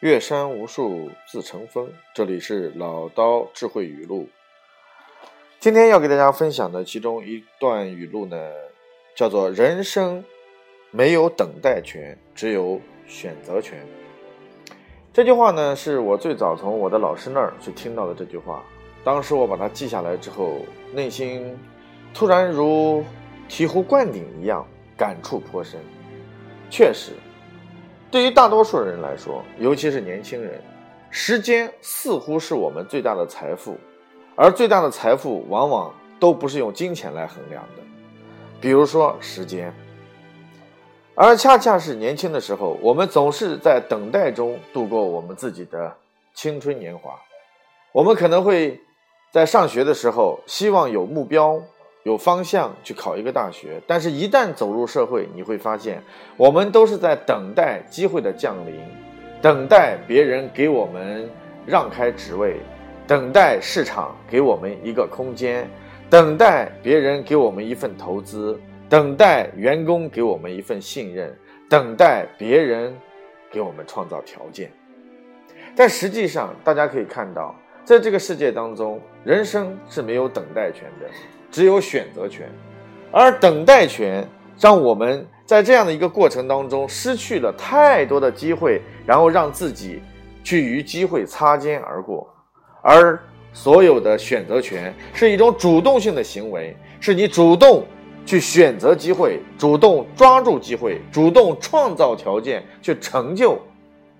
岳山无数自成峰。这里是老刀智慧语录。今天要给大家分享的其中一段语录呢，叫做“人生没有等待权，只有选择权”。这句话呢，是我最早从我的老师那儿去听到的这句话。当时我把它记下来之后，内心突然如醍醐灌顶一样，感触颇深。确实。对于大多数人来说，尤其是年轻人，时间似乎是我们最大的财富，而最大的财富往往都不是用金钱来衡量的，比如说时间。而恰恰是年轻的时候，我们总是在等待中度过我们自己的青春年华。我们可能会在上学的时候希望有目标。有方向去考一个大学，但是，一旦走入社会，你会发现，我们都是在等待机会的降临，等待别人给我们让开职位，等待市场给我们一个空间，等待别人给我们一份投资，等待员工给我们一份信任，等待别人给我们创造条件。但实际上，大家可以看到，在这个世界当中，人生是没有等待权的。只有选择权，而等待权让我们在这样的一个过程当中失去了太多的机会，然后让自己去与机会擦肩而过。而所有的选择权是一种主动性的行为，是你主动去选择机会，主动抓住机会，主动创造条件去成就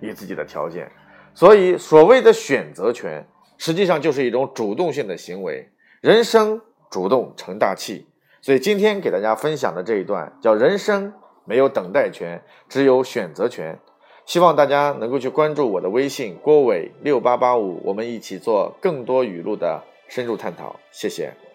你自己的条件。所以，所谓的选择权实际上就是一种主动性的行为。人生。主动成大器，所以今天给大家分享的这一段叫“人生没有等待权，只有选择权”。希望大家能够去关注我的微信郭伟六八八五，我们一起做更多语录的深入探讨。谢谢。